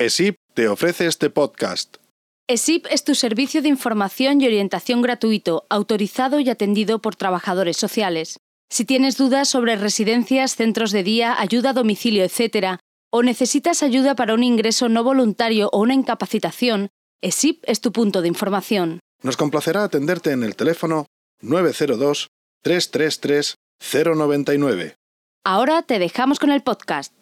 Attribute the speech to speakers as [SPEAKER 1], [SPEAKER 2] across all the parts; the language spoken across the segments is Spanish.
[SPEAKER 1] ESIP te ofrece este podcast.
[SPEAKER 2] ESIP es tu servicio de información y orientación gratuito, autorizado y atendido por trabajadores sociales. Si tienes dudas sobre residencias, centros de día, ayuda a domicilio, etc., o necesitas ayuda para un ingreso no voluntario o una incapacitación, ESIP es tu punto de información.
[SPEAKER 1] Nos complacerá atenderte en el teléfono 902 333 099.
[SPEAKER 2] Ahora te dejamos con el podcast.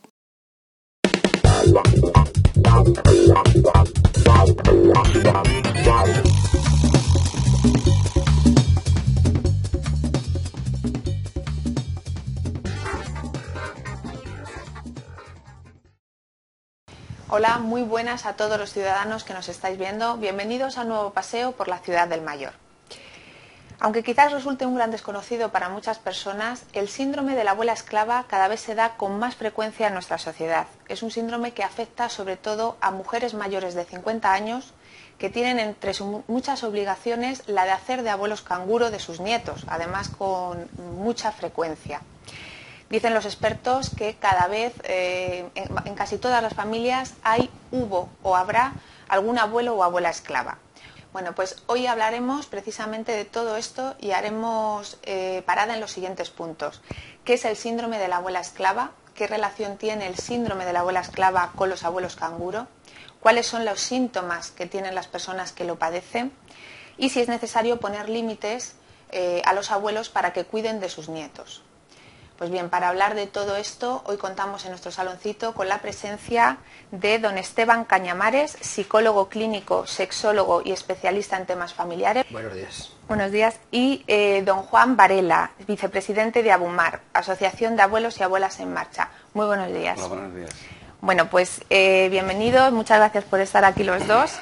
[SPEAKER 3] Hola, muy buenas a todos los ciudadanos que nos estáis viendo. Bienvenidos a un nuevo paseo por la ciudad del Mayor. Aunque quizás resulte un gran desconocido para muchas personas, el síndrome de la abuela esclava cada vez se da con más frecuencia en nuestra sociedad. Es un síndrome que afecta sobre todo a mujeres mayores de 50 años que tienen entre sus muchas obligaciones la de hacer de abuelos canguro de sus nietos, además con mucha frecuencia. Dicen los expertos que cada vez eh, en, en casi todas las familias hay, hubo o habrá algún abuelo o abuela esclava. Bueno, pues hoy hablaremos precisamente de todo esto y haremos eh, parada en los siguientes puntos. ¿Qué es el síndrome de la abuela esclava? ¿Qué relación tiene el síndrome de la abuela esclava con los abuelos canguro? ¿Cuáles son los síntomas que tienen las personas que lo padecen? Y si es necesario poner límites eh, a los abuelos para que cuiden de sus nietos. Pues bien, para hablar de todo esto, hoy contamos en nuestro saloncito con la presencia de don Esteban Cañamares, psicólogo clínico, sexólogo y especialista en temas familiares.
[SPEAKER 4] Buenos días.
[SPEAKER 3] Buenos días. Y eh, don Juan Varela, vicepresidente de Abumar, Asociación de Abuelos y Abuelas en Marcha. Muy buenos días.
[SPEAKER 4] Hola, buenos días.
[SPEAKER 3] Bueno, pues eh, bienvenidos, muchas gracias por estar aquí los dos.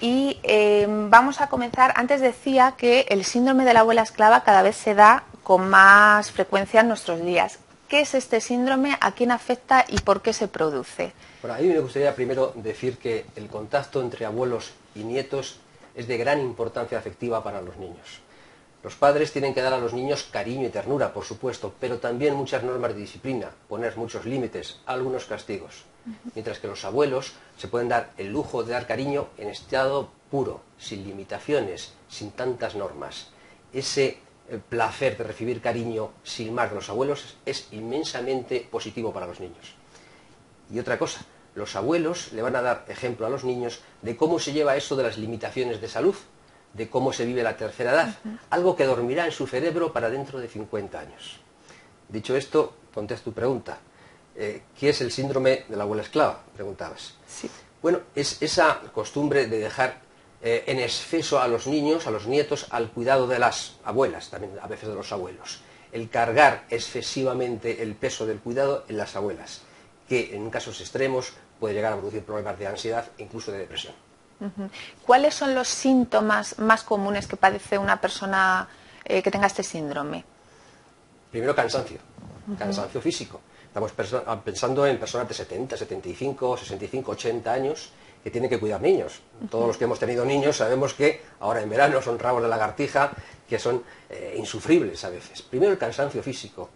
[SPEAKER 3] Y eh, vamos a comenzar. Antes decía que el síndrome de la abuela esclava cada vez se da con más frecuencia en nuestros días. ¿Qué es este síndrome? ¿A quién afecta y por qué se produce?
[SPEAKER 4] Bueno, a mí me gustaría primero decir que el contacto entre abuelos y nietos es de gran importancia afectiva para los niños. Los padres tienen que dar a los niños cariño y ternura, por supuesto, pero también muchas normas de disciplina, poner muchos límites, algunos castigos. Mientras que los abuelos se pueden dar el lujo de dar cariño en estado puro, sin limitaciones, sin tantas normas. Ese el placer de recibir cariño sin más de los abuelos es inmensamente positivo para los niños. Y otra cosa, los abuelos le van a dar ejemplo a los niños de cómo se lleva eso de las limitaciones de salud, de cómo se vive la tercera edad, algo que dormirá en su cerebro para dentro de 50 años. Dicho esto, contesto tu pregunta. Eh, ¿Qué es el síndrome de la abuela esclava? Preguntabas.
[SPEAKER 3] Sí.
[SPEAKER 4] Bueno, es esa costumbre de dejar eh, en exceso a los niños, a los nietos, al cuidado de las abuelas, también a veces de los abuelos. El cargar excesivamente el peso del cuidado en las abuelas, que en casos extremos puede llegar a producir problemas de ansiedad e incluso de depresión.
[SPEAKER 3] ¿Cuáles son los síntomas más comunes que padece una persona eh, que tenga este síndrome?
[SPEAKER 4] Primero cansancio, cansancio físico. Estamos pensando en personas de 70, 75, 65, 80 años que tienen que cuidar niños. Todos los que hemos tenido niños sabemos que ahora en verano son rabos de lagartija que son eh, insufribles a veces. Primero el cansancio físico.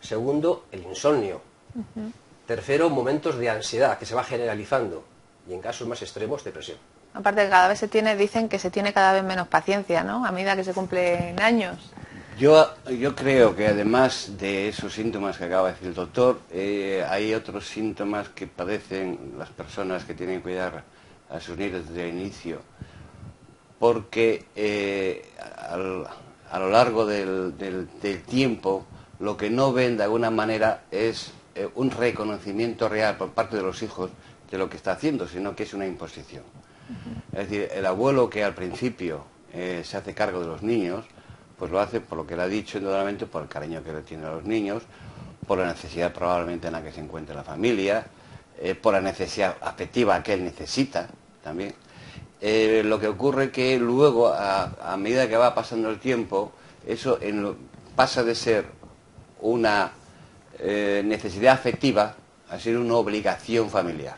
[SPEAKER 4] Segundo, el insomnio. Tercero, momentos de ansiedad que se va generalizando. Y en casos más extremos, depresión.
[SPEAKER 3] Aparte que cada vez se tiene, dicen que se tiene cada vez menos paciencia, ¿no? A medida que se cumplen años.
[SPEAKER 5] Yo, yo creo que además de esos síntomas que acaba de decir el doctor, eh, hay otros síntomas que padecen las personas que tienen que cuidar a sus nietos desde el inicio, porque eh, al- a lo largo del, del- del tiempo lo que no ven de alguna manera es eh, un reconocimiento real por parte de los hijos de lo que está haciendo, sino que es una imposición. Es decir, el abuelo que al principio se hace cargo de los niños, pues lo hace por lo que le ha dicho, indudablemente por el cariño que le tiene a los niños, por la necesidad probablemente en la que se encuentra la familia, eh, por la necesidad afectiva que él necesita también. Eh, lo que ocurre que luego, a, a medida que va pasando el tiempo, eso en lo- pasa de ser una eh, necesidad afectiva a ser una obligación familiar.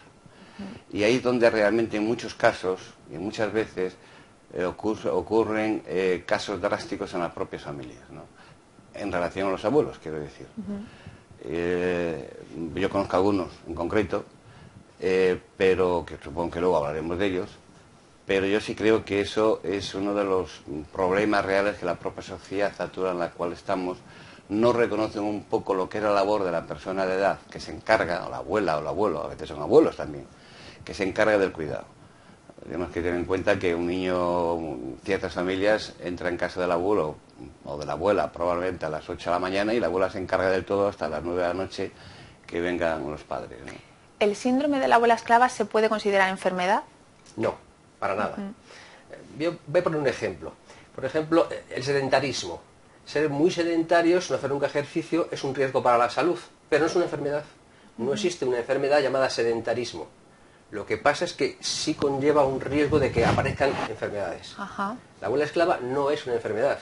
[SPEAKER 5] Y ahí es donde realmente en muchos casos, y muchas veces, eh, ocur- ocurren eh, casos drásticos en las propias familias, ¿no? en relación a los abuelos, quiero decir. Eh, yo conozco algunos en concreto pero que supongo que luego hablaremos de ellos. Pero yo sí creo que eso es uno de los problemas reales que la propia sociedad actual en la cual estamos no reconocen un poco lo que es la labor de la persona de edad que se encarga, o la abuela o el abuelo, a veces son abuelos también, que se encarga del cuidado. Tenemos que tener en cuenta que un niño, ciertas familias, entra en casa del abuelo o de la abuela probablemente a las 8 de la mañana y la abuela se encarga del todo hasta las 9 de la noche que vengan los padres.
[SPEAKER 3] ¿El síndrome de la abuela esclava se puede considerar enfermedad?
[SPEAKER 4] No, para nada. voy a poner un ejemplo. Por ejemplo, el sedentarismo. Ser muy sedentarios, no hacer nunca ejercicio, es un riesgo para la salud, pero no es una enfermedad. No existe una enfermedad llamada sedentarismo. Lo que pasa es que sí conlleva un riesgo de que aparezcan enfermedades. La abuela esclava no es una enfermedad.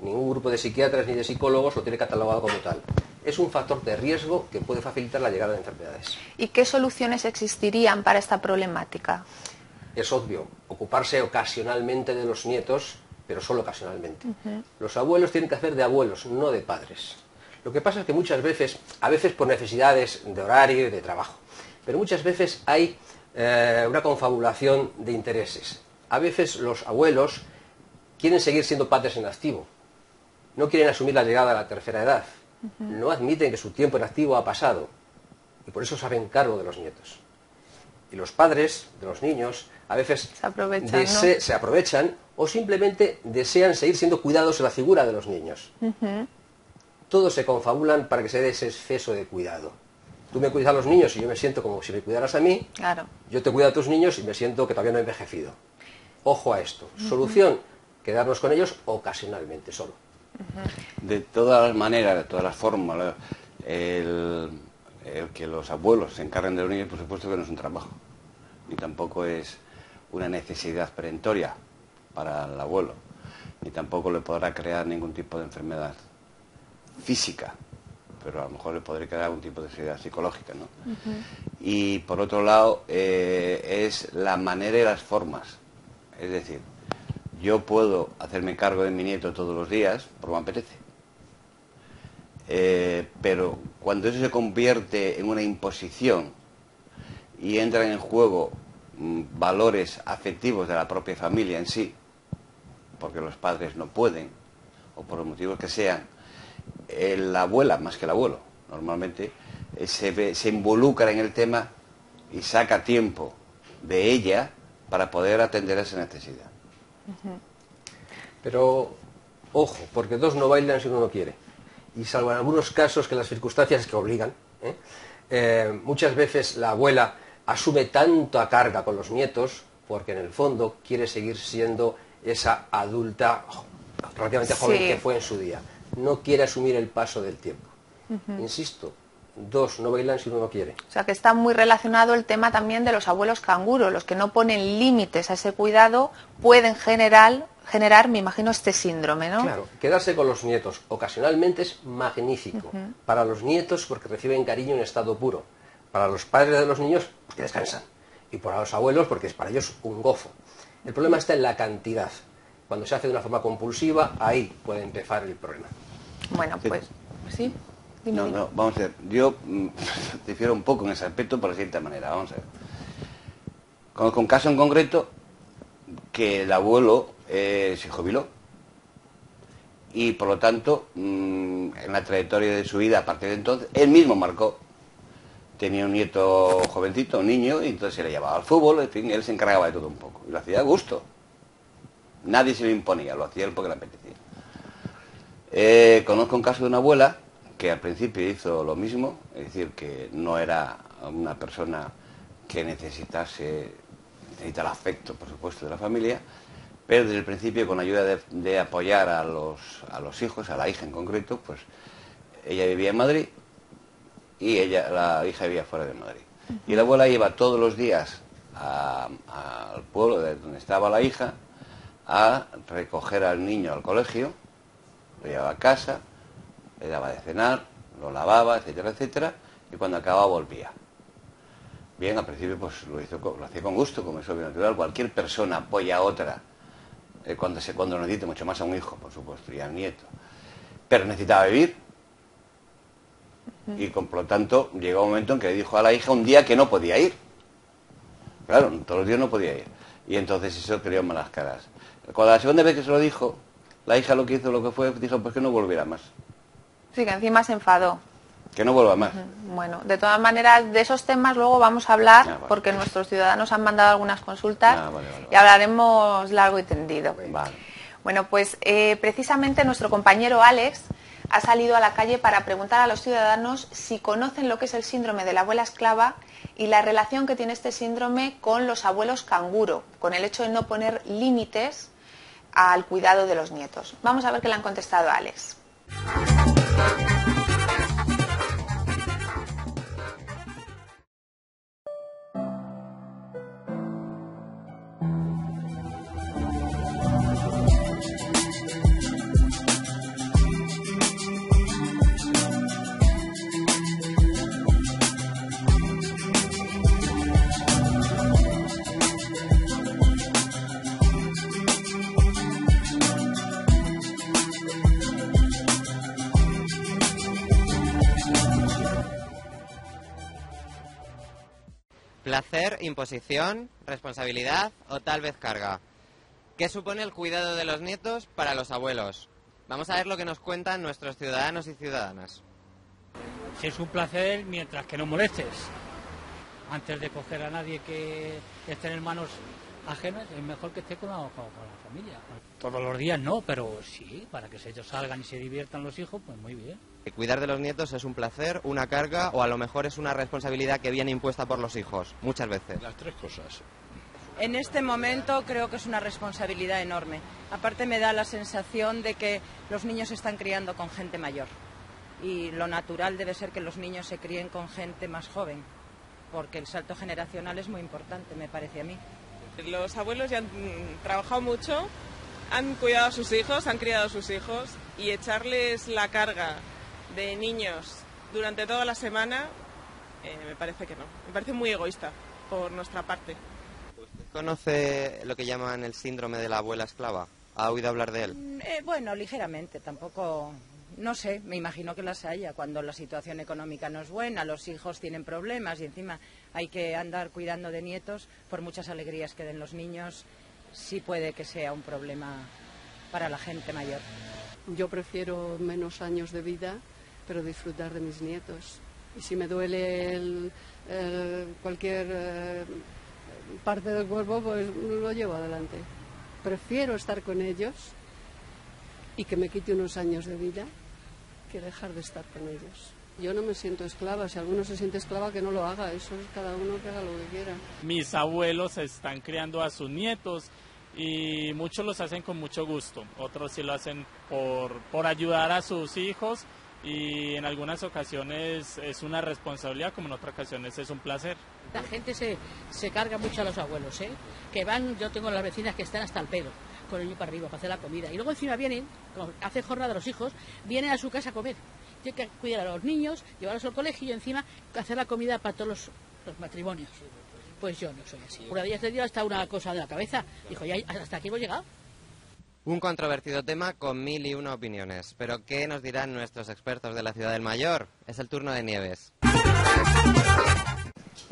[SPEAKER 4] Ningún grupo de psiquiatras ni de psicólogos lo tiene catalogado como tal. Es un factor de riesgo que puede facilitar la llegada de enfermedades.
[SPEAKER 3] ¿Y qué soluciones existirían para esta problemática?
[SPEAKER 4] Es obvio, ocuparse ocasionalmente de los nietos, pero solo ocasionalmente. Los abuelos tienen que hacer de abuelos, no de padres. Lo que pasa es que muchas veces, a veces por necesidades de horario y de trabajo, pero muchas veces hay eh, una confabulación de intereses. A veces los abuelos quieren seguir siendo padres en activo, no quieren asumir la llegada a la tercera edad, no admiten que su tiempo en activo ha pasado y por eso se hacen cargo de los nietos. Y los padres de los niños a veces se aprovechan, o simplemente desean seguir siendo cuidados en la figura de los niños. Todos se confabulan para que se dé ese exceso de cuidado. Tú me cuidas a los niños y yo me siento como si me cuidaras a mí.
[SPEAKER 3] Claro.
[SPEAKER 4] Yo te cuido a tus niños y me siento que todavía no he envejecido. Ojo a esto. Solución, quedarnos con ellos ocasionalmente solo.
[SPEAKER 5] De todas las maneras, de todas las formas, el, que los abuelos se encarguen de los niños, por supuesto que no es un trabajo. Ni tampoco es una necesidad perentoria para el abuelo. Ni tampoco le podrá crear ningún tipo de enfermedad física pero a lo mejor le podría crear algún tipo de necesidad psicológica. ¿no? Y por otro lado, eh, es la manera y las formas. Es decir, yo puedo hacerme cargo de mi nieto todos los días, porque me apetece. Eh, pero cuando eso se convierte en una imposición y entran en juego mm, valores afectivos de la propia familia en sí, porque los padres no pueden, o por los motivos que sean, la abuela, más que el abuelo, normalmente, eh, se, se involucra en el tema y saca tiempo de ella para poder atender esa necesidad.
[SPEAKER 4] Pero, ojo, porque dos no bailan si uno no quiere. Y salvo en algunos casos que las circunstancias que obligan, ¿eh? Eh, muchas veces la abuela asume tanto a carga con los nietos porque en el fondo quiere seguir siendo esa adulta relativamente joven que fue en su día. No quiere asumir el paso del tiempo. Insisto, dos no bailan si uno no quiere.
[SPEAKER 3] O sea que está muy relacionado el tema también de los abuelos canguros, los que no ponen límites a ese cuidado pueden generar, generar, me imagino, este síndrome, ¿no?
[SPEAKER 4] Claro, quedarse con los nietos ocasionalmente es magnífico. Para los nietos porque reciben cariño en estado puro. Para los padres de los niños porque descansan. Y para los abuelos porque es para ellos un gozo. El problema está en la cantidad. Cuando se hace de una forma compulsiva, ahí puede empezar el problema.
[SPEAKER 3] Bueno, pues sí
[SPEAKER 5] no, no, vamos a ver. Yo mm, difiero un poco en ese aspecto por decirte manera. Vamos a ver. Conozco un caso en concreto que el abuelo eh, se jubiló y por lo tanto mm, en la trayectoria de su vida a partir de entonces él mismo marcó tenía un nieto jovencito un niño y entonces se le llevaba al fútbol en fin él se encargaba de todo un poco y lo hacía a gusto nadie se lo imponía lo hacía él porque le apetecía eh, conozco un caso de una abuela que al principio hizo lo mismo, es decir, que no era una persona que necesitase, necesita el afecto, por supuesto, de la familia, pero desde el principio, con ayuda de, apoyar a los, a los hijos, a la hija en concreto, pues ella vivía en Madrid y ella, la hija vivía fuera de Madrid. Y la abuela iba todos los días al pueblo de donde estaba la hija a recoger al niño al colegio, lo llevaba a casa, le daba de cenar, lo lavaba, etcétera, etcétera, y cuando acababa volvía. Bien, al principio pues lo, hizo, lo hacía con gusto, como es obvio natural. Cualquier persona apoya a otra eh, cuando, se, cuando necesita, mucho más a un hijo, por supuesto, y al nieto. Pero necesitaba vivir. Y por lo tanto llegó un momento en que le dijo a la hija un día que no podía ir. Claro, todos los días no podía ir. Y entonces eso creó malas caras. Cuando la segunda vez que se lo dijo, la hija lo que hizo, lo que fue, dijo, pues que no volviera más.
[SPEAKER 3] Sí, que encima se enfadó.
[SPEAKER 5] Que no vuelva más.
[SPEAKER 3] Bueno, de todas maneras, de esos temas luego vamos a hablar,
[SPEAKER 5] Ah, vale.
[SPEAKER 3] porque nuestros ciudadanos han mandado algunas consultas
[SPEAKER 5] Ah, vale, vale,
[SPEAKER 3] y hablaremos largo y tendido.
[SPEAKER 5] Vale.
[SPEAKER 3] Bueno, pues eh, precisamente nuestro compañero Alex ha salido a la calle para preguntar a los ciudadanos si conocen lo que es el síndrome de la abuela esclava y la relación que tiene este síndrome con los abuelos canguro, con el hecho de no poner límites al cuidado de los nietos. Vamos a ver qué le han contestado a Alex.
[SPEAKER 6] Imposición, responsabilidad o tal vez carga. ¿Qué supone el cuidado de los nietos para los abuelos? Vamos a ver lo que nos cuentan nuestros ciudadanos y ciudadanas.
[SPEAKER 7] Si es un placer mientras que no molestes. Antes de coger a nadie que esté en manos ajenas, es mejor que esté con la, con- la familia. Todos los días no, pero sí, para que ellos salgan y se diviertan los hijos, pues muy bien.
[SPEAKER 6] Cuidar de los nietos es un placer, una carga o a lo mejor es una responsabilidad que viene impuesta por los hijos, muchas veces.
[SPEAKER 8] Las tres cosas.
[SPEAKER 9] En este momento creo que es una responsabilidad enorme. Aparte me da la sensación de que los niños se están criando con gente mayor. Y lo natural debe ser que los niños se críen con gente más joven, porque el salto generacional es muy importante, me parece a mí.
[SPEAKER 10] Los abuelos ya han trabajado mucho, han cuidado a sus hijos, han criado a sus hijos y echarles la carga de niños durante toda la semana eh, me parece que no. Me parece muy egoísta por nuestra parte.
[SPEAKER 6] ¿Conoce lo que llaman el síndrome de la abuela esclava? ¿Ha oído hablar de él?
[SPEAKER 9] Mm, eh, bueno, ligeramente, tampoco, no sé, me imagino que las haya cuando la situación económica no es buena, los hijos tienen problemas y encima hay que andar cuidando de nietos, por muchas alegrías que den los niños, sí puede que sea un problema para la gente mayor.
[SPEAKER 11] Yo prefiero menos años de vida, pero disfrutar de mis nietos. Y si me duele el- el- cualquier eh, parte del cuerpo, pues lo llevo adelante. Prefiero estar con ellos y que me quite unos años de vida que dejar de estar con ellos. Yo no me siento esclava. Si alguno se siente esclava, que no lo haga. Eso es cada uno que haga lo que quiera.
[SPEAKER 12] mis abuelos están criando a sus nietos y muchos los hacen con mucho gusto, otros sí lo hacen por, por ayudar a sus hijos y en algunas ocasiones es una responsabilidad, como en otras ocasiones es un placer.
[SPEAKER 13] La gente se, se carga mucho a los abuelos, ¿eh? Que van, yo tengo las vecinas que están hasta el pedo, con el niño para arriba, para hacer la comida. Y luego encima vienen, como hace jornada los hijos, vienen a su casa a comer. Tienen que cuidar a los niños, llevarlos al colegio y encima hacer la comida para todos los, los matrimonios. Pues yo no soy así. Una ellas le dio hasta una cosa de la cabeza. Dijo, ya hasta aquí hemos llegado.
[SPEAKER 6] Un controvertido tema con mil y una opiniones. Pero ¿qué nos dirán nuestros expertos de la ciudad del Mayor? Es el turno de Nieves.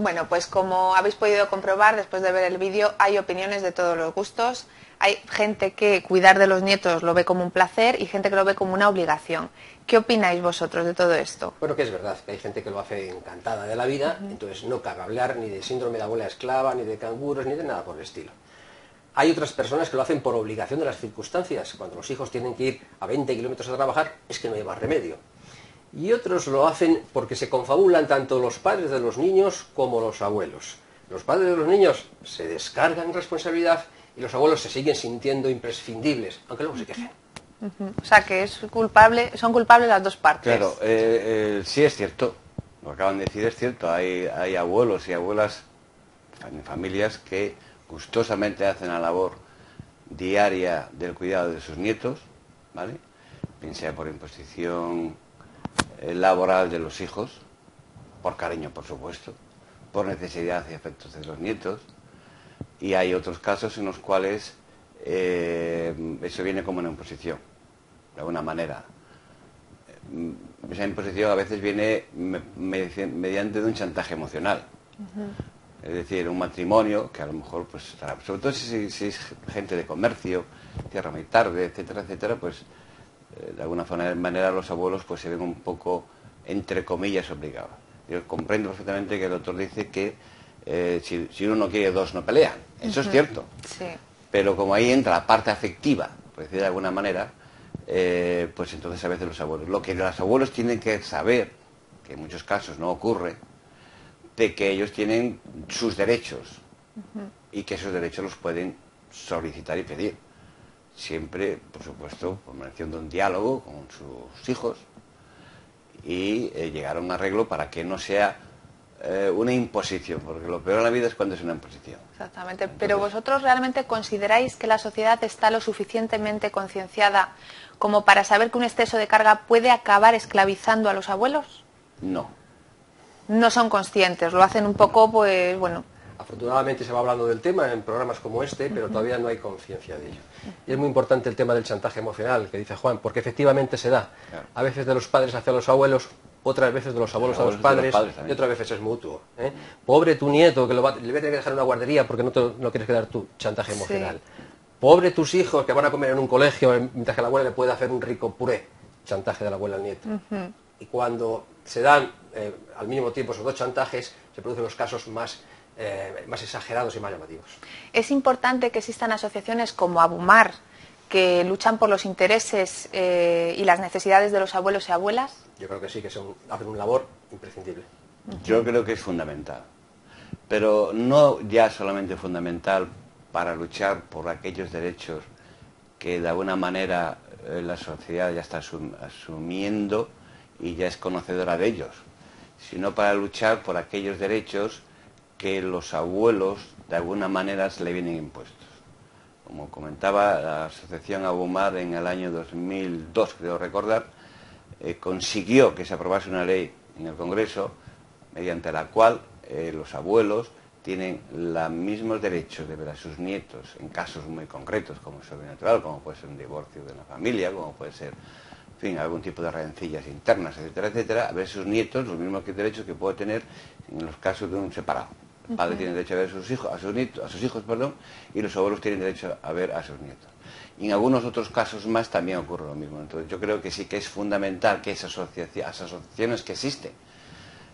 [SPEAKER 3] Bueno, pues como habéis podido comprobar después de ver el vídeo, hay opiniones de todos los gustos. Hay gente que cuidar de los nietos lo ve como un placer y gente que lo ve como una obligación. ¿Qué opináis vosotros de todo esto?
[SPEAKER 4] Bueno, que es verdad, que hay gente que lo hace encantada de la vida, entonces no cabe hablar ni de síndrome de abuela esclava, ni de canguros, ni de nada por el estilo. Hay otras personas que lo hacen por obligación de las circunstancias. Cuando los hijos tienen que ir a 20 kilómetros a trabajar, es que no hay más remedio. Y otros lo hacen porque se confabulan tanto los padres de los niños como los abuelos. Los padres de los niños se descargan responsabilidad y los abuelos se siguen sintiendo imprescindibles, aunque luego se quejen.
[SPEAKER 3] O sea, que es culpable, son culpables las dos partes.
[SPEAKER 5] Claro, eh, eh, sí es cierto, lo acaban de decir es cierto, hay, hay abuelos y abuelas en familias que gustosamente hacen la labor diaria del cuidado de sus nietos, ¿vale? Bien sea por imposición laboral de los hijos, por cariño por supuesto, por necesidad y afectos de los nietos, y hay otros casos en los cuales eh, eso viene como una imposición, de alguna manera. Esa imposición a veces viene me- me- mediante de un chantaje emocional. Es decir, un matrimonio que a lo mejor, pues, sobre todo si, es gente de comercio, tierra muy tarde, etcétera, etcétera, pues eh, de alguna manera los abuelos pues se ven un poco, entre comillas, obligados. Yo comprendo perfectamente que el doctor dice que eh, si, uno no quiere dos no pelean. Eso es cierto. Pero como ahí entra la parte afectiva, por decir de alguna manera, eh, pues entonces a veces los abuelos. Lo que los abuelos tienen que saber, que en muchos casos no ocurre, de que ellos tienen sus derechos y que esos derechos los pueden solicitar y pedir. Siempre, por supuesto, de un diálogo con sus hijos y eh, llegar a un arreglo para que no sea eh, una imposición, porque lo peor en la vida es cuando es una imposición.
[SPEAKER 3] Exactamente, pero vosotros realmente consideráis que la sociedad está lo suficientemente concienciada como para saber que un exceso de carga puede acabar esclavizando a los abuelos?
[SPEAKER 5] No.
[SPEAKER 3] No son conscientes, lo hacen un poco, pues bueno.
[SPEAKER 4] Afortunadamente se va hablando del tema en programas como este, pero todavía no hay conciencia de ello. Y es muy importante el tema del chantaje emocional que dice Juan, porque efectivamente se da. A veces de los padres hacia los abuelos otras veces de los abuelos a los padres, y otras veces es mutuo. ¿eh? Pobre tu nieto que lo va, le voy a tener que dejar en una guardería porque no, te, no quieres quedar tu chantaje emocional. Pobre tus hijos que van a comer en un colegio mientras que la abuela le puede hacer un rico puré, chantaje de la abuela al nieto. Y cuando se dan eh, al mismo tiempo esos dos chantajes, se producen los casos más, eh, más exagerados y más llamativos.
[SPEAKER 3] Es importante que existan asociaciones como Abumar, que luchan por los intereses y las necesidades de los abuelos y abuelas
[SPEAKER 4] yo creo que sí, que son, hacen un labor imprescindible.
[SPEAKER 5] Yo creo que es fundamental, pero no ya solamente fundamental para luchar por aquellos derechos que de alguna manera eh, la sociedad ya está asumiendo y ya es conocedora de ellos, sino para luchar por aquellos derechos que los abuelos de alguna manera se le vienen impuestos. Como comentaba la Asociación Abumar en el año 2002, creo recordar, eh, consiguió que se aprobase una ley en el Congreso mediante la cual eh, los abuelos tienen los mismos derechos de ver a sus nietos en casos muy concretos, como es sobrenatural, como puede ser un divorcio de una familia, como puede ser, en fin, algún tipo de rencillas internas, etcétera, etcétera, a ver a sus nietos los mismos derechos que puede tener en los casos de un separado. El padre tiene derecho a ver a sus hijos, a sus nietos, a sus hijos, perdón, y los abuelos tienen derecho a ver a sus nietos. Y en algunos otros casos más también ocurre lo mismo. Entonces yo creo que sí que es fundamental que esas asociaciones que existen,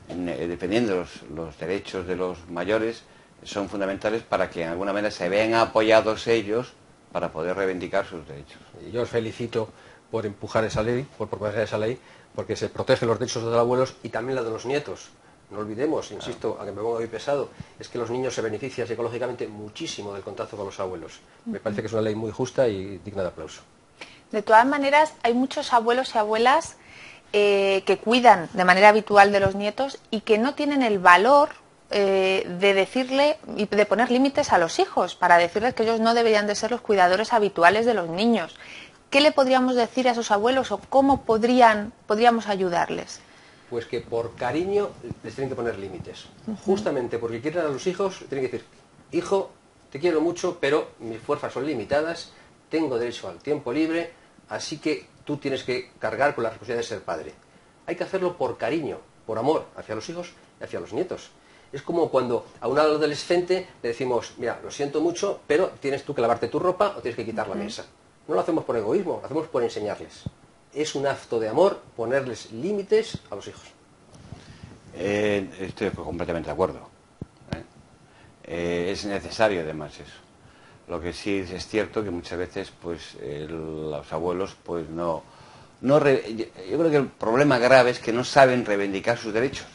[SPEAKER 5] eh, dependiendo de los, derechos de los mayores, son fundamentales para que en alguna manera se vean apoyados ellos para poder reivindicar sus derechos.
[SPEAKER 4] Yo os felicito por empujar esa ley, por proponer esa ley, porque se protegen los derechos de los abuelos y también la de los nietos. No olvidemos, insisto, aunque me ponga muy pesado, es que los niños se benefician psicológicamente muchísimo del contacto con los abuelos. Me parece que es una ley muy justa y digna de aplauso.
[SPEAKER 3] De todas maneras, hay muchos abuelos y abuelas eh, que cuidan de manera habitual de los nietos y que no tienen el valor eh, de decirle y de poner límites a los hijos para decirles que ellos no deberían de ser los cuidadores habituales de los niños. ¿Qué le podríamos decir a esos abuelos o cómo podrían, podríamos ayudarles?
[SPEAKER 4] Pues que por cariño les tienen que poner límites. Justamente porque quieren a los hijos, tienen que decir, hijo, te quiero mucho, pero mis fuerzas son limitadas, tengo derecho al tiempo libre, así que tú tienes que cargar con la responsabilidad de ser padre. Hay que hacerlo por cariño, por amor hacia los hijos y hacia los nietos. Es como cuando a un adolescente le decimos, mira, lo siento mucho, pero tienes tú que lavarte tu ropa o tienes que quitar la mesa. No lo hacemos por egoísmo, lo hacemos por enseñarles es un acto de amor ponerles límites a los hijos.
[SPEAKER 5] Eh, estoy completamente de acuerdo. ¿eh? Eh, es necesario además eso. Lo que sí es cierto que muchas veces pues los abuelos pues no, no yo creo que el problema grave es que no saben reivindicar sus derechos.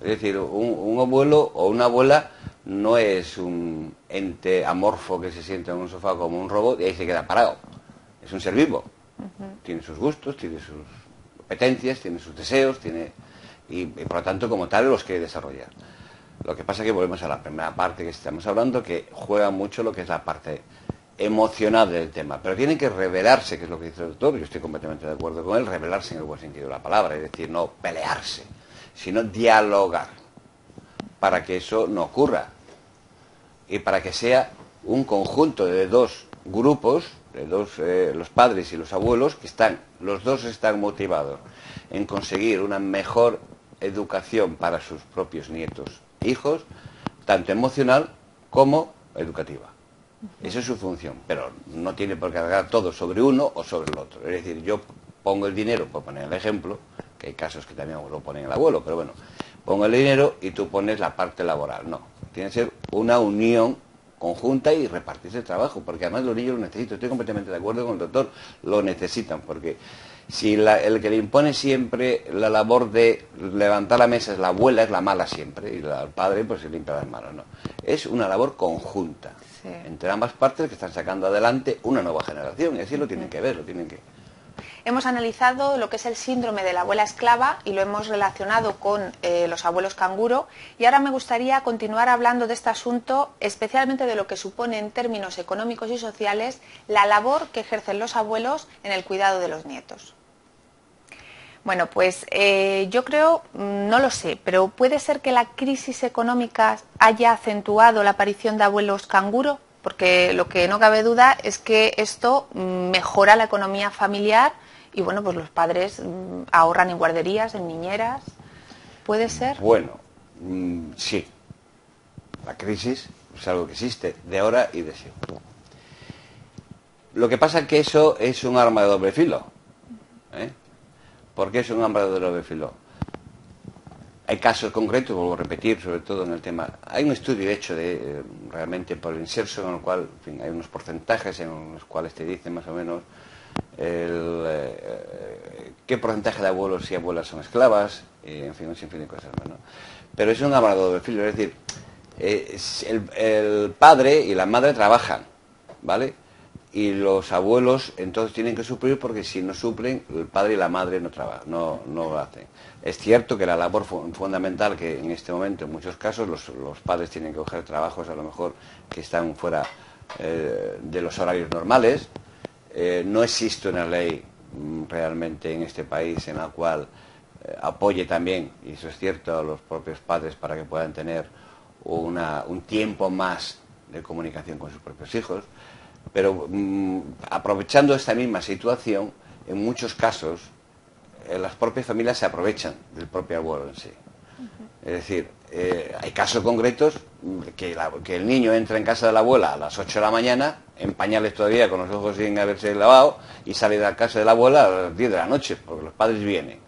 [SPEAKER 5] Es decir, un, un, abuelo o una abuela no es un ente amorfo que se sienta en un sofá como un robot y ahí se queda parado. Es un ser vivo tiene sus gustos, tiene sus competencias, tiene sus deseos, tiene y, por lo tanto como tal los quiere desarrollar. Lo que pasa es que volvemos a la primera parte que estamos hablando, que juega mucho lo que es la parte emocional del tema, pero tiene que revelarse, que es lo que dice el doctor, yo estoy completamente de acuerdo con él, revelarse en el buen sentido de la palabra, es decir, no pelearse, sino dialogar, para que eso no ocurra y para que sea un conjunto de dos grupos eh, los padres y los abuelos, que están, los dos están motivados en conseguir una mejor educación para sus propios nietos, hijos, tanto emocional como educativa. Esa es su función, pero no tiene por qué cargar todo sobre uno o sobre el otro. Es decir, yo pongo el dinero, por poner el ejemplo, que hay casos que también lo ponen el abuelo, pero bueno, pongo el dinero y tú pones la parte laboral. No, tiene que ser una unión conjunta y repartirse el trabajo, porque además los niños lo necesitan. Estoy completamente de acuerdo con el doctor, lo necesitan, porque si el que le impone siempre la labor de levantar la mesa es la abuela, es la mala siempre, y el padre pues se limpia las manos, no. Es una labor conjunta entre ambas partes que están sacando adelante una nueva generación, y así lo tienen que ver, lo tienen que...
[SPEAKER 3] Hemos analizado lo que es el síndrome de la abuela esclava y lo hemos relacionado con eh, los abuelos canguro y ahora me gustaría continuar hablando de este asunto, especialmente de lo que supone en términos económicos y sociales la labor que ejercen los abuelos en el cuidado de los nietos. Bueno, pues eh, yo creo, mm, no lo sé, pero puede ser que la crisis económica haya acentuado la aparición de abuelos canguro, porque lo que no cabe duda es que esto mm, mejora la economía familiar y bueno, pues los padres mm, ahorran en guarderías, en niñeras. ¿Puede ser?
[SPEAKER 5] Bueno, sí. La crisis es algo que existe de ahora y de siempre. Lo que pasa es que eso es un arma de doble filo. ¿eh? porque es un hambre de doble filo. Hay casos concretos, vuelvo a repetir, sobre todo en el tema. Hay un estudio hecho de, eh, realmente por inserso, en el cual hay unos porcentajes en los cuales te dicen más o menos eh, qué porcentaje de abuelos y abuelas son esclavas, en fin, un sinfín de cosas más. Pero es un hambre de doble filo, es decir, eh, el padre y la madre trabajan, ¿vale? y los abuelos entonces tienen que suplir porque si no suplen el padre y la madre no trabajan, no, no lo hacen. Es cierto que la labor fundamental que en este momento en muchos casos los, padres tienen que coger trabajos a lo mejor que están fuera eh, de los horarios normales. Eh, no existe una ley mm, realmente en este país en la cual eh, apoye también, y eso es cierto, a los propios padres para que puedan tener un tiempo más de comunicación con sus propios hijos. Pero mm, aprovechando esta misma situación, en muchos casos, eh, las propias familias se aprovechan del propio abuelo en sí. Es decir, eh, hay casos concretos que, que, el niño entra en casa de la abuela a las 8 de la mañana, en pañales todavía, con los ojos sin haberse lavado, y sale de la casa de la abuela a las 10 de la noche, porque los padres vienen.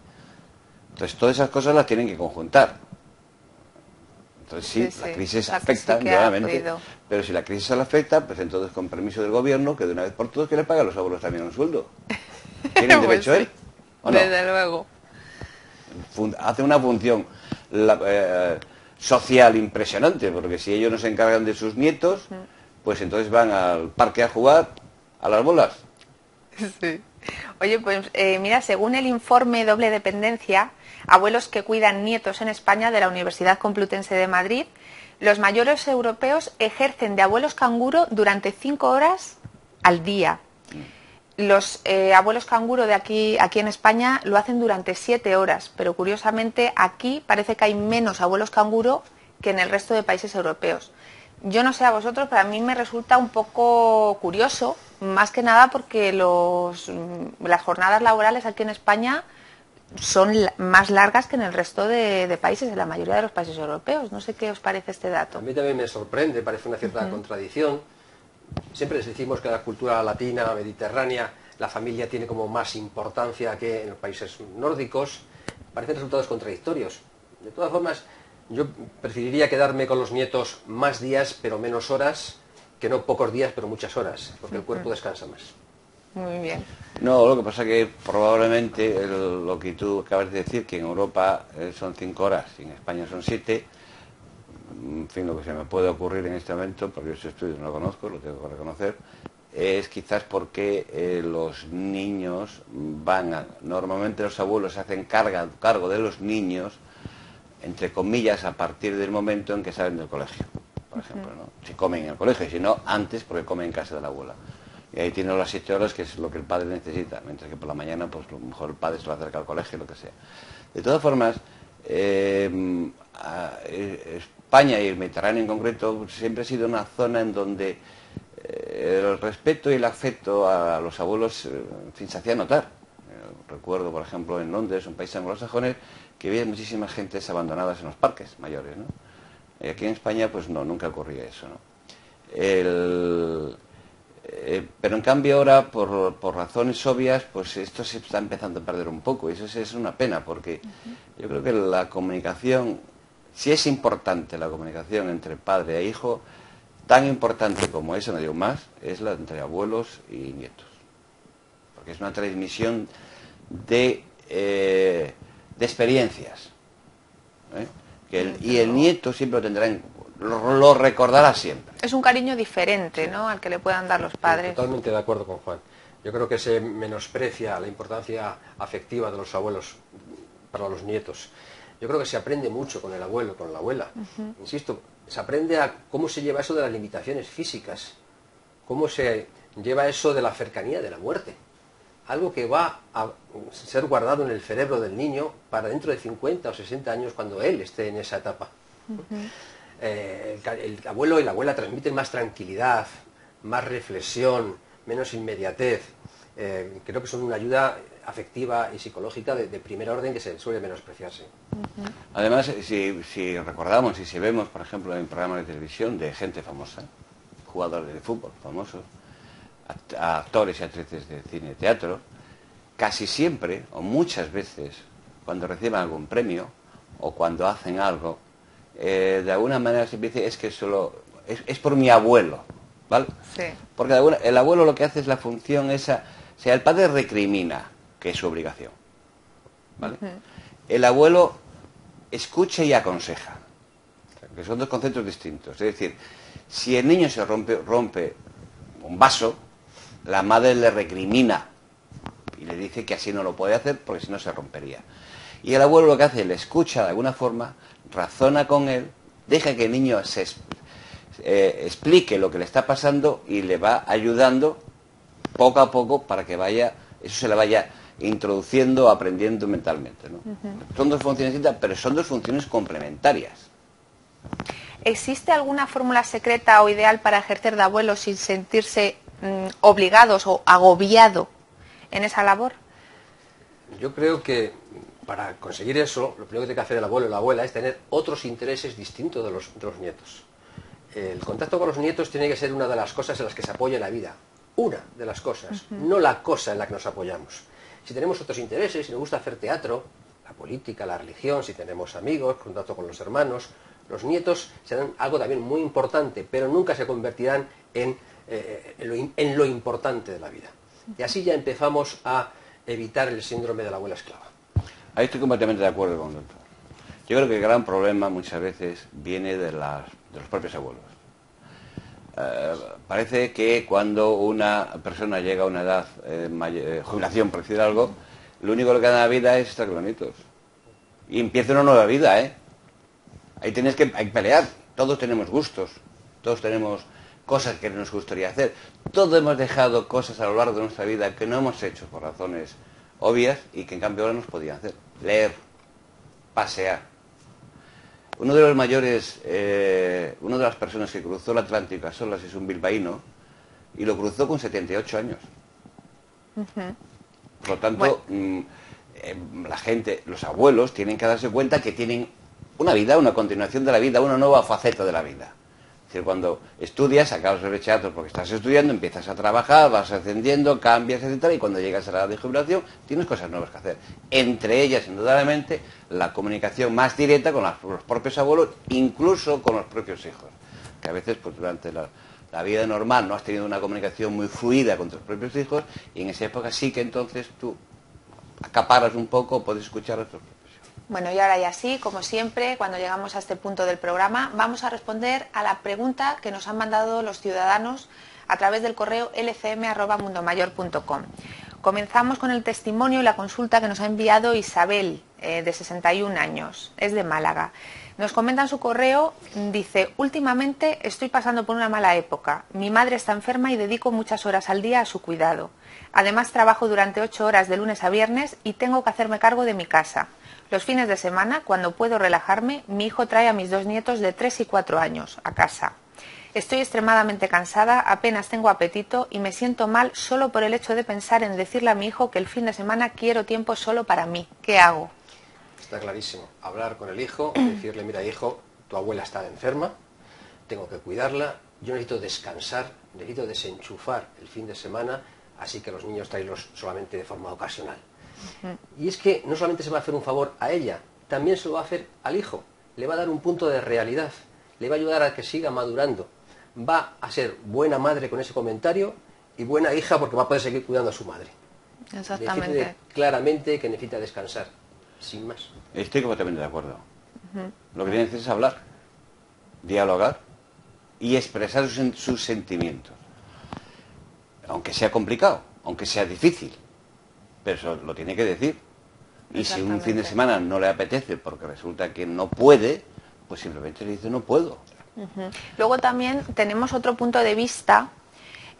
[SPEAKER 5] Entonces, todas esas cosas las tienen que conjuntar. Entonces sí, la crisis afecta, pero si la crisis la afecta, pues entonces con permiso del gobierno, que de una vez por todas que le pague a los abuelos también un sueldo. ¿Tienen pues derecho él?
[SPEAKER 3] Desde luego.
[SPEAKER 5] hace una función eh, social impresionante, porque si ellos no se encargan de sus nietos, pues entonces van al parque a jugar a las bolas.
[SPEAKER 3] Sí. Oye, pues eh, mira, según el informe Doble Dependencia, Abuelos que cuidan nietos en España de la Universidad Complutense de Madrid, los mayores europeos ejercen de abuelos canguro durante cinco horas al día. Los eh, abuelos canguro de aquí, aquí en España lo hacen durante siete horas, pero curiosamente aquí parece que hay menos abuelos canguro que en el resto de países europeos. Yo no sé a vosotros, pero a mí me resulta un poco curioso, más que nada porque los, las jornadas laborales aquí en España son más largas que en el resto de, países, en la mayoría de los países europeos. No sé qué os parece este dato.
[SPEAKER 4] A mí también me sorprende, parece una cierta contradicción. Siempre les decimos que la cultura latina, mediterránea, la familia tiene como más importancia que en los países nórdicos. Parecen resultados contradictorios. De todas formas, yo preferiría quedarme con los nietos más días pero menos horas que no pocos días pero muchas horas, porque el cuerpo descansa más.
[SPEAKER 3] Muy bien.
[SPEAKER 5] No, lo que pasa es que probablemente lo que tú acabas de decir, que en Europa eh, son cinco horas y en España son siete, en fin, lo que se me puede ocurrir en este momento, porque ese estudio no lo conozco, lo tengo que reconocer, es quizás porque eh, los niños van a, normalmente los abuelos hacen carga, cargo de los niños, entre comillas, a partir del momento en que salen del colegio, por ejemplo, ¿no? Si comen en el colegio, si no, antes porque comen en casa de la abuela y ahí tiene las siete horas que es lo que el padre necesita, mientras que por la mañana pues lo mejor el padre se lo acerca al colegio, lo que sea. De todas formas, eh, eh, España y el Mediterráneo en concreto siempre ha sido una zona en donde eh, el respeto y el afecto a los abuelos se hacía notar. recuerdo, por ejemplo, en Londres, un país anglosajones, que había muchísimas gentes abandonadas en los parques mayores, ¿no? Y aquí en España, pues no, nunca ocurría eso, ¿no? El, eh, pero en cambio ahora, por, por, razones obvias, pues esto se está empezando a perder un poco. Y eso es, una pena, porque yo creo que la comunicación, si es importante la comunicación entre padre e hijo, tan importante como esa, no digo más, es la entre abuelos y nietos. Porque es una transmisión de, eh, de experiencias. ¿eh? y el nieto siempre lo tendrá en lo, recordará siempre.
[SPEAKER 3] Es un cariño diferente, ¿no?, al que le puedan dar los padres.
[SPEAKER 4] totalmente de acuerdo con Juan. Yo creo que se menosprecia la importancia afectiva de los abuelos para los nietos. Yo creo que se aprende mucho con el abuelo, con la abuela. Insisto, se aprende a cómo se lleva eso de las limitaciones físicas, cómo se lleva eso de la cercanía de la muerte. Algo que va a ser guardado en el cerebro del niño para dentro de 50 o 60 años cuando él esté en esa etapa. Eh, el, abuelo y la abuela transmiten más tranquilidad, más reflexión, menos inmediatez. Eh, creo que son una ayuda afectiva y psicológica de, primer orden que se suele menospreciarse.
[SPEAKER 5] Además, si, recordamos y si vemos, por ejemplo, en programas de televisión de gente famosa, jugadores de fútbol famosos, actores y actrices de cine y teatro, casi siempre o muchas veces, cuando reciben algún premio o cuando hacen algo, eh, de alguna manera se dice es que solo es, por mi abuelo, ¿vale? Sí. Porque el abuelo lo que hace es la función esa, o sea, el padre recrimina, que es su obligación, ¿vale? El abuelo escucha y aconseja, que son dos conceptos distintos. Es decir, si el niño se rompe, rompe un vaso, la madre le recrimina y le dice que así no lo puede hacer porque si no se rompería. Y el abuelo lo que hace, le escucha de alguna forma, razona con él, deja que el niño se eh, explique lo que le está pasando y le va ayudando poco a poco para que vaya, eso se le vaya introduciendo, aprendiendo mentalmente. Son dos funciones distintas, pero son dos funciones complementarias.
[SPEAKER 3] ¿Existe alguna fórmula secreta o ideal para ejercer de abuelo sin sentirse mm, obligados o agobiado en esa labor?
[SPEAKER 4] Yo creo que para conseguir eso, lo primero que tiene que hacer el abuelo o la abuela es tener otros intereses distintos de los, nietos. El contacto con los nietos tiene que ser una de las cosas en las que se apoya la vida. Una de las cosas, no la cosa en la que nos apoyamos. Si tenemos otros intereses, si nos gusta hacer teatro, la política, la religión, si tenemos amigos, contacto con los hermanos, los nietos serán algo también muy importante, pero nunca se convertirán en, eh, en lo importante de la vida. Y así ya empezamos a evitar el síndrome de la abuela esclava.
[SPEAKER 5] Ahí estoy completamente de acuerdo con el doctor. Yo creo que el gran problema muchas veces viene de, los propios abuelos. Eh, parece que cuando una persona llega a una edad eh, eh, jubilación, por decir algo, lo único que le la vida es estar con Y empieza una nueva vida, ¿eh? Ahí tienes que, hay pelear. Todos tenemos gustos, todos tenemos cosas que nos gustaría hacer. Todos hemos dejado cosas a lo largo de nuestra vida que no hemos hecho por razones obvias y que en cambio ahora nos podían hacer. Leer, pasear. Uno de los mayores, eh, una de las personas que cruzó el Atlántico a solas es un bilbaíno y lo cruzó con 78 años. Por lo tanto, mm, eh, la gente, los abuelos tienen que darse cuenta que tienen una vida, una continuación de la vida, una nueva faceta de la vida decir, cuando estudias, acabas el rechazo porque estás estudiando, empiezas a trabajar, vas ascendiendo, cambias, etcétera, y cuando llegas a la edad de jubilación tienes cosas nuevas que hacer. Entre ellas, indudablemente, la comunicación más directa con los propios abuelos, incluso con los propios hijos. Que a veces, pues durante la, vida normal no has tenido una comunicación muy fluida con tus propios hijos, y en esa época sí que entonces tú acaparas un poco, puedes escuchar a tus
[SPEAKER 3] bueno, y ahora ya sí, como siempre, cuando llegamos a este punto del programa, vamos a responder a la pregunta que nos han mandado los ciudadanos a través del correo lcm.mundomayor.com. Comenzamos con el testimonio y la consulta que nos ha enviado Isabel, eh, de 61 años, es de Málaga. Nos comenta en su correo, dice, últimamente estoy pasando por una mala época. Mi madre está enferma y dedico muchas horas al día a su cuidado. Además trabajo durante ocho horas de lunes a viernes y tengo que hacerme cargo de mi casa. Los fines de semana, cuando puedo relajarme, mi hijo trae a mis dos nietos de 3 y 4 años a casa. Estoy extremadamente cansada, apenas tengo apetito y me siento mal solo por el hecho de pensar en decirle a mi hijo que el fin de semana quiero tiempo solo para mí. ¿Qué hago?
[SPEAKER 4] Está clarísimo. Hablar con el hijo, decirle, mira hijo, tu abuela está enferma, tengo que cuidarla, yo necesito descansar, necesito desenchufar el fin de semana, así que los niños traerlos solamente de forma ocasional. Y es que no solamente se va a hacer un favor a ella, también se lo va a hacer al hijo. Le va a dar un punto de realidad, le va a ayudar a que siga madurando. Va a ser buena madre con ese comentario y buena hija porque va a poder seguir cuidando a su madre.
[SPEAKER 3] Exactamente.
[SPEAKER 4] claramente que necesita descansar, sin más.
[SPEAKER 5] Estoy completamente de acuerdo. Lo que tiene que hacer es hablar, dialogar y expresar sus, sus sentimientos. Aunque sea complicado, aunque sea difícil, pero eso lo tiene que decir. Y si un fin de semana no le apetece porque resulta que no puede, pues simplemente le dice no puedo.
[SPEAKER 3] Luego también tenemos otro punto de vista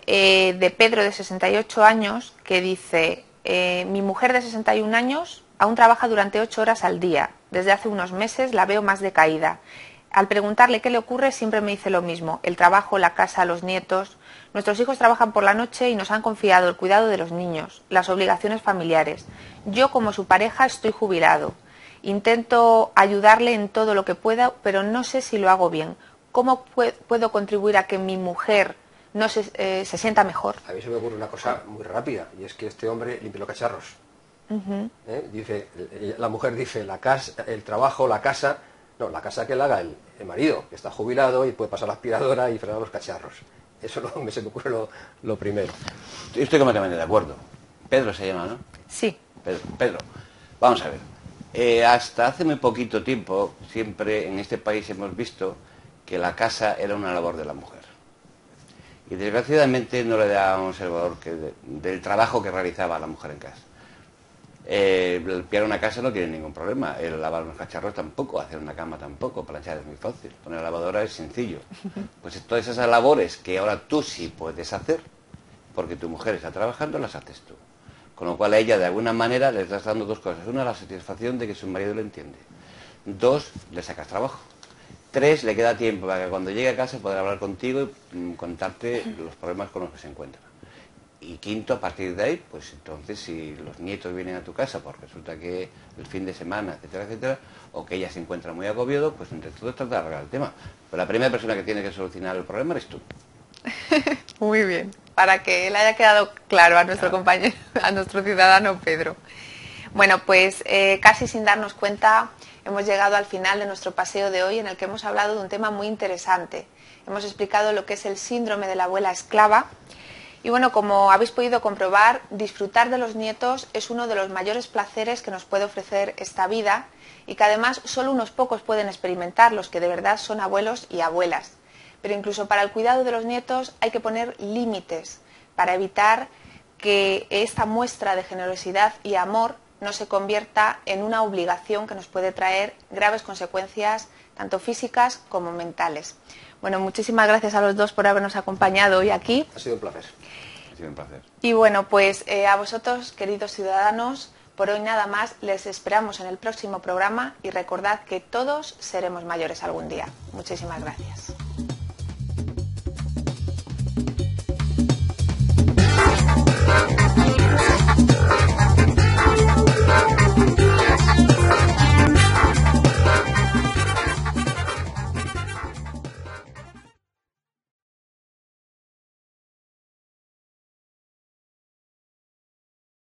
[SPEAKER 3] eh, de Pedro de 68 años que dice, eh, mi mujer de 61 años aún trabaja durante 8 horas al día. Desde hace unos meses la veo más decaída. Al preguntarle qué le ocurre siempre me dice lo mismo, el trabajo, la casa, los nietos. Nuestros hijos trabajan por la noche y nos han confiado el cuidado de los niños, las obligaciones familiares. Yo como su pareja estoy jubilado. Intento ayudarle en todo lo que pueda, pero no sé si lo hago bien. ¿Cómo puedo contribuir a que mi mujer no se, eh, se, sienta mejor?
[SPEAKER 4] A mí se me ocurre una cosa muy rápida, y es que este hombre limpia los cacharros. ¿Eh? Dice, la mujer dice, la casa, el trabajo, la casa, no, la casa que la haga el, marido, que está jubilado y puede pasar la aspiradora y frenar los cacharros. Eso no, me se me ocurre lo, primero.
[SPEAKER 5] Estoy completamente de acuerdo. Pedro se llama, ¿no?
[SPEAKER 3] Sí.
[SPEAKER 5] Pedro, Pedro. vamos a ver. Eh, hasta hace muy poquito tiempo, siempre en este país hemos visto que la casa era una labor de la mujer. Y desgraciadamente no le dábamos el valor que del trabajo que realizaba la mujer en casa. Eh, limpiar una casa no tiene ningún problema, el lavar unos cacharros tampoco, hacer una cama tampoco, planchar es muy fácil, poner la lavadora es sencillo. Pues todas esas labores que ahora tú sí puedes hacer, porque tu mujer está trabajando, las haces tú. Con lo cual a ella de alguna manera le estás dando dos cosas. Una, la satisfacción de que su marido lo entiende. Dos, le sacas trabajo. Tres, le queda tiempo para que cuando llegue a casa pueda hablar contigo y mm, contarte los problemas con los que se encuentra y quinto, a partir de ahí, pues entonces si los nietos vienen a tu casa, porque resulta que el fin de semana, etcétera, etcétera, o que ella se encuentra muy agobiado, pues entre todos trata de arreglar el tema. Pero la primera persona que tiene que solucionar el problema eres tú.
[SPEAKER 3] muy bien, para que le haya quedado claro a nuestro compañero, a nuestro ciudadano Pedro. Bueno, pues eh, casi sin darnos cuenta hemos llegado al final de nuestro paseo de hoy en el que hemos hablado de un tema muy interesante. Hemos explicado lo que es el síndrome de la abuela esclava, y bueno, como habéis podido comprobar, disfrutar de los nietos es uno de los mayores placeres que nos puede ofrecer esta vida y que además solo unos pocos pueden experimentar, los que de verdad son abuelos y abuelas. Pero incluso para el cuidado de los nietos hay que poner límites para evitar que esta muestra de generosidad y amor no se convierta en una obligación que nos puede traer graves consecuencias tanto físicas como mentales. Bueno, muchísimas gracias a los dos por habernos acompañado hoy aquí.
[SPEAKER 4] Ha sido un placer.
[SPEAKER 5] Sido un placer.
[SPEAKER 3] Y bueno, pues eh, a vosotros, queridos ciudadanos, por hoy nada más, les esperamos en el próximo programa y recordad que todos seremos mayores algún día. Muchísimas gracias.